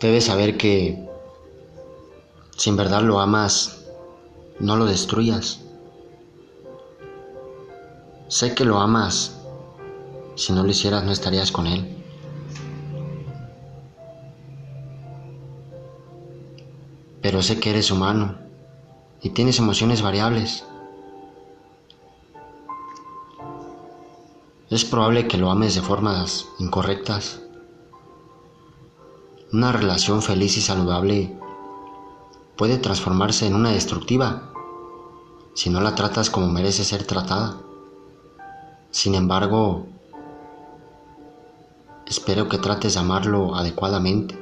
Debes saber que si en verdad lo amas, no lo destruyas. Sé que lo amas. Si no lo hicieras, no estarías con él. Pero sé que eres humano y tienes emociones variables. Es probable que lo ames de formas incorrectas. Una relación feliz y saludable puede transformarse en una destructiva si no la tratas como merece ser tratada. Sin embargo, espero que trates de amarlo adecuadamente.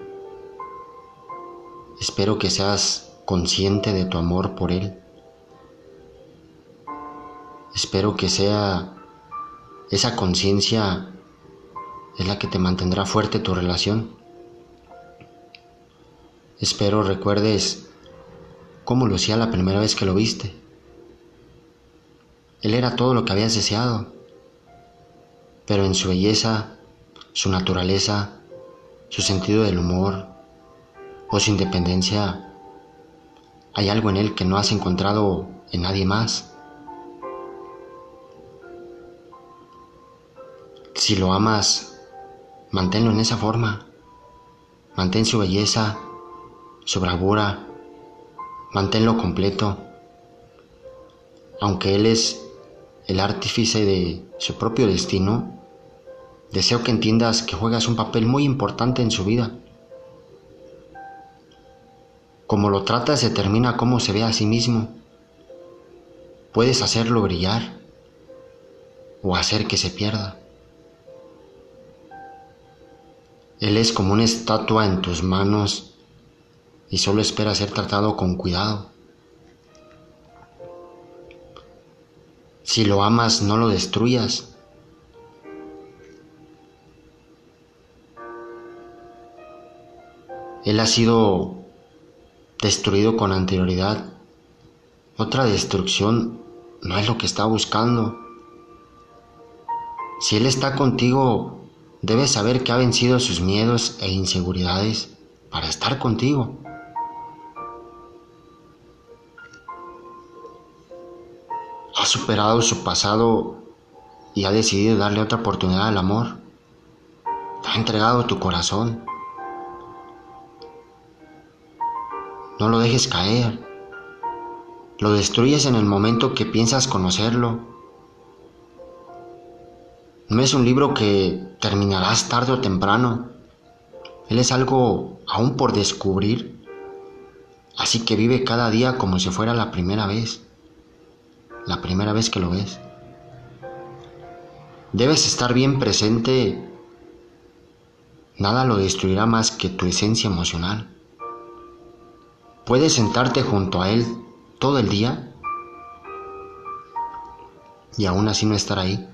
Espero que seas consciente de tu amor por él. Espero que sea esa conciencia es la que te mantendrá fuerte tu relación. Espero recuerdes cómo lucía la primera vez que lo viste. Él era todo lo que habías deseado, pero en su belleza, su naturaleza, su sentido del humor o su independencia, hay algo en él que no has encontrado en nadie más. Si lo amas, manténlo en esa forma. Mantén su belleza, su manténlo completo. Aunque Él es el artífice de su propio destino, deseo que entiendas que juegas un papel muy importante en su vida. Como lo tratas determina cómo se ve a sí mismo. Puedes hacerlo brillar o hacer que se pierda. Él es como una estatua en tus manos y solo espera ser tratado con cuidado. Si lo amas, no lo destruyas. Él ha sido destruido con anterioridad. Otra destrucción no es lo que está buscando. Si Él está contigo, debes saber que ha vencido sus miedos e inseguridades para estar contigo. Superado su pasado y ha decidido darle otra oportunidad al amor. Te ha entregado tu corazón. No lo dejes caer. Lo destruyes en el momento que piensas conocerlo no es un libro que terminarás tarde o temprano. Él es algo aún por descubrir. Así que vive cada día como si fuera la primera vez. La primera vez que lo ves. Debes estar bien presente. Nada lo destruirá más que tu esencia emocional. Puedes sentarte junto a él todo el día y aún así no estar ahí.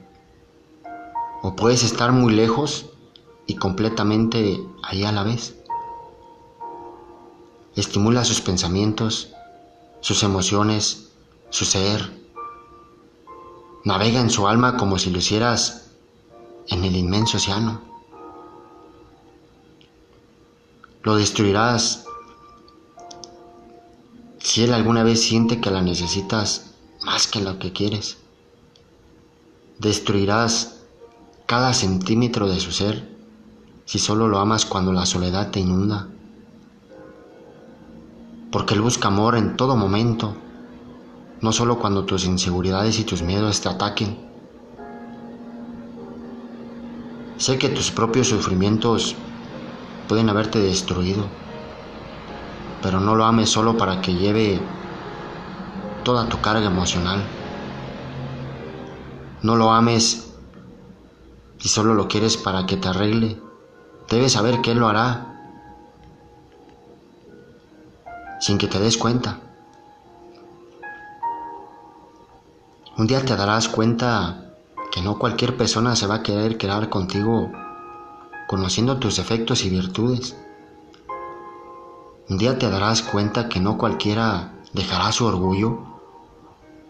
O puedes estar muy lejos y completamente ahí a la vez. Estimula sus pensamientos, sus emociones, su ser. Navega en su alma como si lo hicieras en el inmenso océano. Lo destruirás si él alguna vez siente que la necesitas más que lo que quieres. Destruirás cada centímetro de su ser si solo lo amas cuando la soledad te inunda. Porque Él busca amor en todo momento, no solo cuando tus inseguridades y tus miedos te ataquen. Sé que tus propios sufrimientos pueden haberte destruido, pero no lo ames solo para que lleve toda tu carga emocional. No lo ames y solo lo quieres para que te arregle, debes saber que Él lo hará sin que te des cuenta. Un día te darás cuenta que no cualquier persona se va a querer quedar contigo conociendo tus defectos y virtudes. Un día te darás cuenta que no cualquiera dejará su orgullo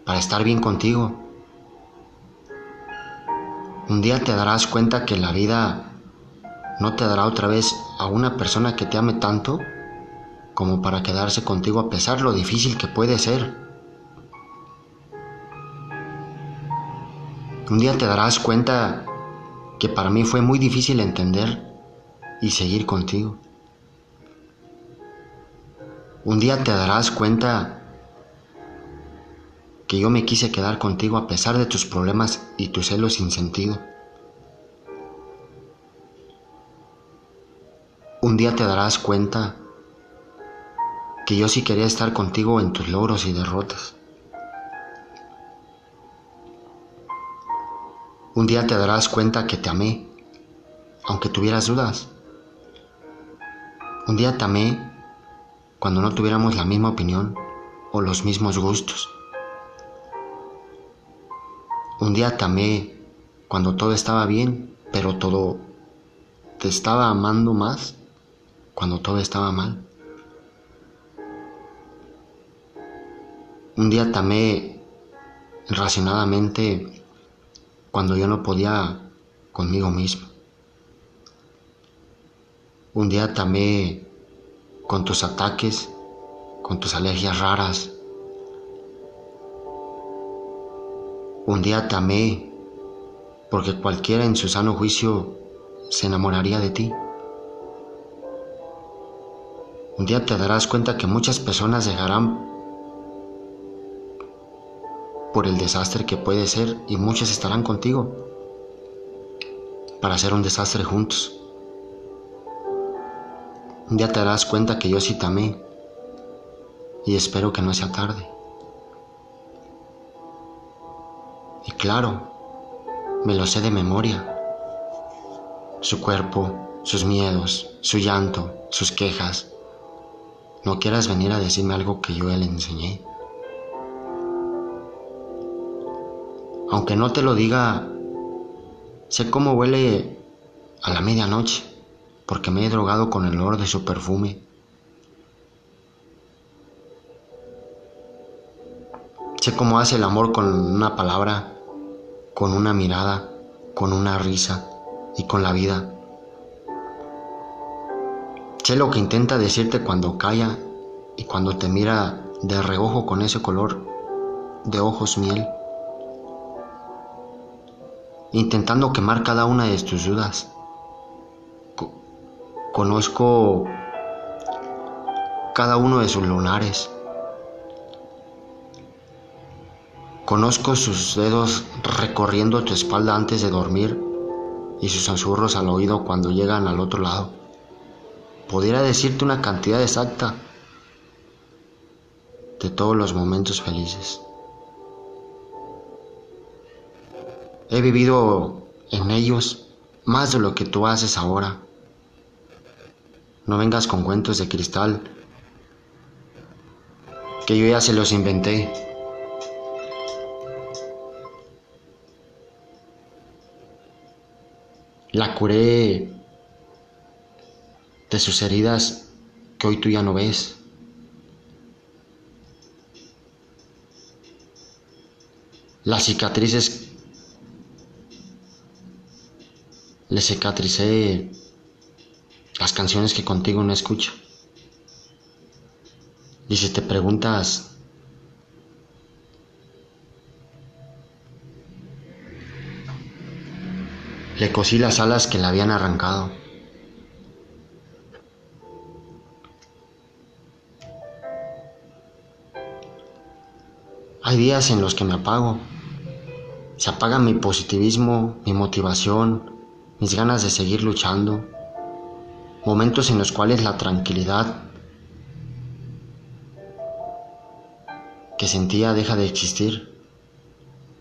para estar bien contigo. Un día te darás cuenta que la vida no te dará otra vez a una persona que te ame tanto como para quedarse contigo a pesar lo difícil que puede ser. Un día te darás cuenta que para mí fue muy difícil entender y seguir contigo. Un día te darás cuenta que yo me quise quedar contigo a pesar de tus problemas y tus celos sin sentido. Un día te darás cuenta que yo sí quería estar contigo en tus logros y derrotas. Un día te darás cuenta que te amé, aunque tuvieras dudas. Un día te amé cuando no tuviéramos la misma opinión o los mismos gustos. Un día te amé cuando todo estaba bien, pero todo te estaba amando más cuando todo estaba mal. Un día te amé racionadamente cuando yo no podía conmigo mismo. Un día te amé con tus ataques, con tus alergias raras. Un día te amé porque cualquiera en su sano juicio se enamoraría de ti. Un día te darás cuenta que muchas personas dejarán por el desastre que puede ser y muchas estarán contigo para hacer un desastre juntos. Un día te darás cuenta que yo sí amé y espero que no sea tarde. Y claro, me lo sé de memoria. Su cuerpo, sus miedos, su llanto, sus quejas, no quieras venir a decirme algo que yo le enseñé. Aunque no te lo diga, sé cómo huele a la medianoche, porque me he drogado con el olor de su perfume. Sé cómo hace el amor con una palabra, con una mirada, con una risa y con la vida. Sé lo que intenta decirte cuando calla y cuando te mira de reojo con ese color de ojos miel, intentando quemar cada una de tus dudas. conozco cada uno de sus lunares. Conozco sus dedos recorriendo tu espalda antes de dormir y sus susurros al oído cuando llegan al otro lado pudiera decirte una cantidad exacta de todos los momentos felices. He vivido en ellos más de lo que tú haces ahora. No vengas con cuentos de cristal que yo ya se los inventé. La curé de sus heridas que hoy tú ya no ves. Las cicatrices le cicatricé las canciones que contigo no escucho. Y si te preguntas, le cosí las alas que le habían arrancado. Hay días en los que me apago. Se apaga mi positivismo, mi motivación, mis ganas de seguir luchando. Momentos en los cuales la tranquilidad que sentía deja de existir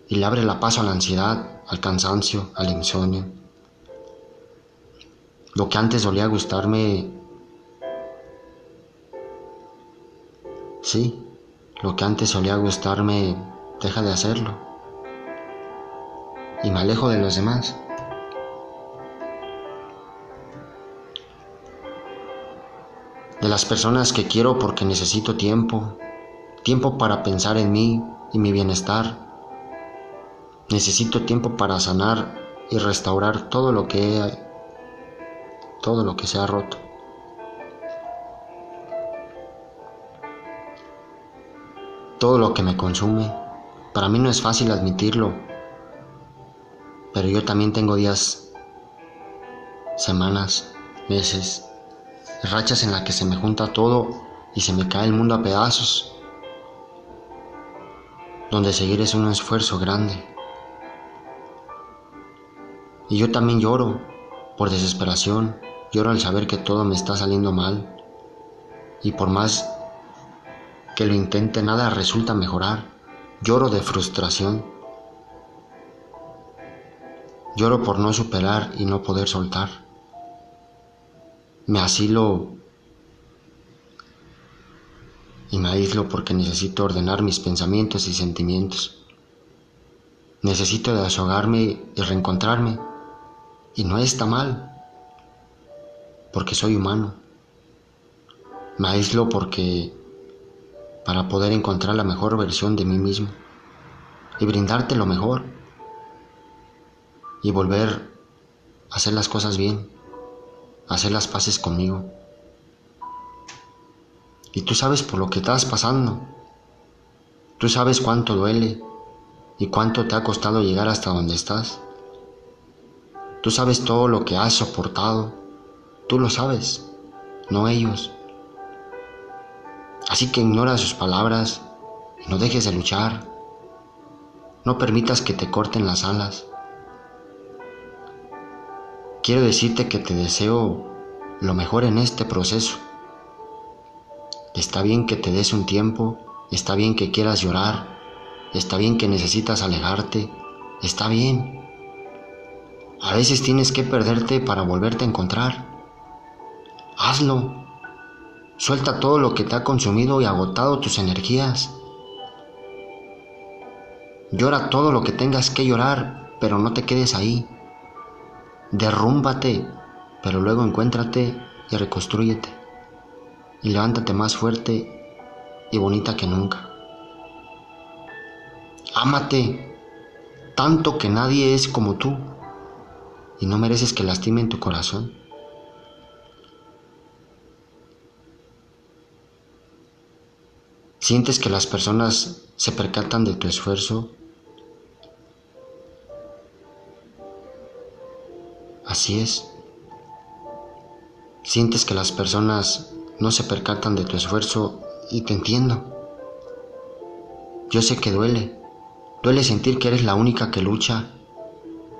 y le abre la paso a la ansiedad, al cansancio, al insomnio. Lo que antes solía gustarme, sí, lo que antes solía gustarme deja de hacerlo. Y me alejo de los demás. De las personas que quiero porque necesito tiempo. Tiempo para pensar en mí y mi bienestar. Necesito tiempo para sanar y restaurar todo lo que todo lo que se ha roto. Todo lo que me consume. Para mí no es fácil admitirlo, pero yo también tengo días, semanas, meses, rachas en las que se me junta todo y se me cae el mundo a pedazos, donde seguir es un esfuerzo grande. Y yo también lloro por desesperación, lloro al saber que todo me está saliendo mal. Y por más que lo intente, nada resulta mejorar. Lloro de frustración. Lloro por no superar y no poder soltar. Me asilo y me aíslo porque necesito ordenar mis pensamientos y sentimientos. Necesito desahogarme y reencontrarme y no está mal, porque soy humano. Me aíslo porque para poder encontrar la mejor versión de mí mismo y brindarte lo mejor y volver a hacer las cosas bien, hacer las paces conmigo. Y tú sabes por lo que estás pasando. Tú sabes cuánto duele y cuánto te ha costado llegar hasta donde estás. Tú sabes todo lo que has soportado. Tú lo sabes, no ellos. Así que ignora sus palabras y no dejes de luchar. No permitas que te corten las alas. Quiero decirte que te deseo lo mejor en este proceso. Está bien que te des un tiempo, está bien que quieras llorar, está bien que necesitas alejarte, está bien. A veces tienes que perderte para volverte a encontrar. Hazlo. Suelta todo lo que te ha consumido y agotado tus energías. Llora todo lo que tengas que llorar, pero no te quedes ahí. Derrúmbate, pero luego encuéntrate y reconstrúyete. Y levántate más fuerte y bonita que nunca. Ámate, tanto que nadie es como tú y no mereces que lastimen tu corazón. ¿Sientes que las personas se percatan de tu esfuerzo? Así es. Sientes que las personas no se percatan de tu esfuerzo y te entiendo. Yo sé que duele. Duele sentir que eres la única que lucha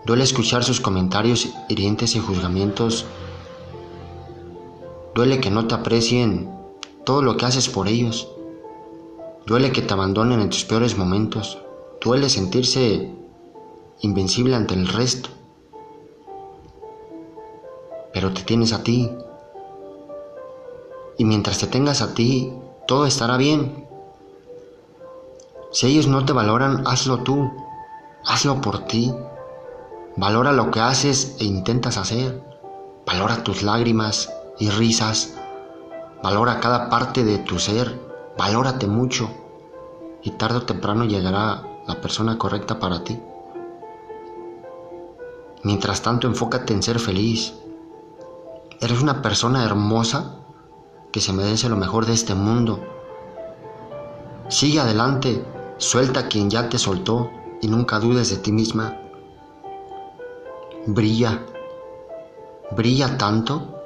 Duele escuchar sus comentarios hirientes y juzgamientos. Duele que no te aprecien todo lo que haces por ellos. Duele que te abandonen en tus peores momentos. Duele sentirse invencible ante el resto. Pero te tienes a ti. Y mientras te tengas a ti, todo estará bien. Si ellos no te valoran, hazlo tú. Hazlo por ti. Valora lo que haces e intentas hacer. Valora tus lágrimas y risas. Valora cada parte de tu ser. Valórate mucho. Y tarde o temprano llegará la persona correcta para ti. Mientras tanto, enfócate en ser feliz. Eres una persona hermosa que se merece lo mejor de este mundo. Sigue adelante, suelta a quien ya te soltó y nunca dudes de ti misma brilla, brilla tanto,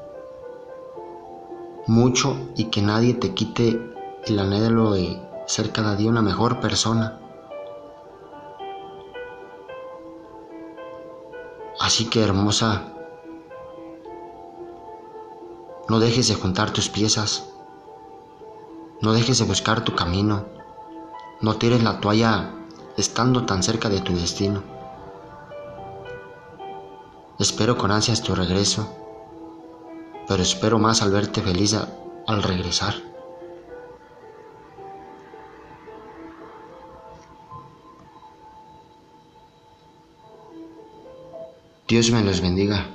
mucho y que nadie te quite el anhelo de ser cada día una mejor persona. Así que hermosa, no dejes de juntar tus piezas, no dejes de buscar tu camino, no tires la toalla estando tan cerca de tu destino. Espero con ansias tu regreso, pero espero más al verte feliz al regresar. Dios me los bendiga.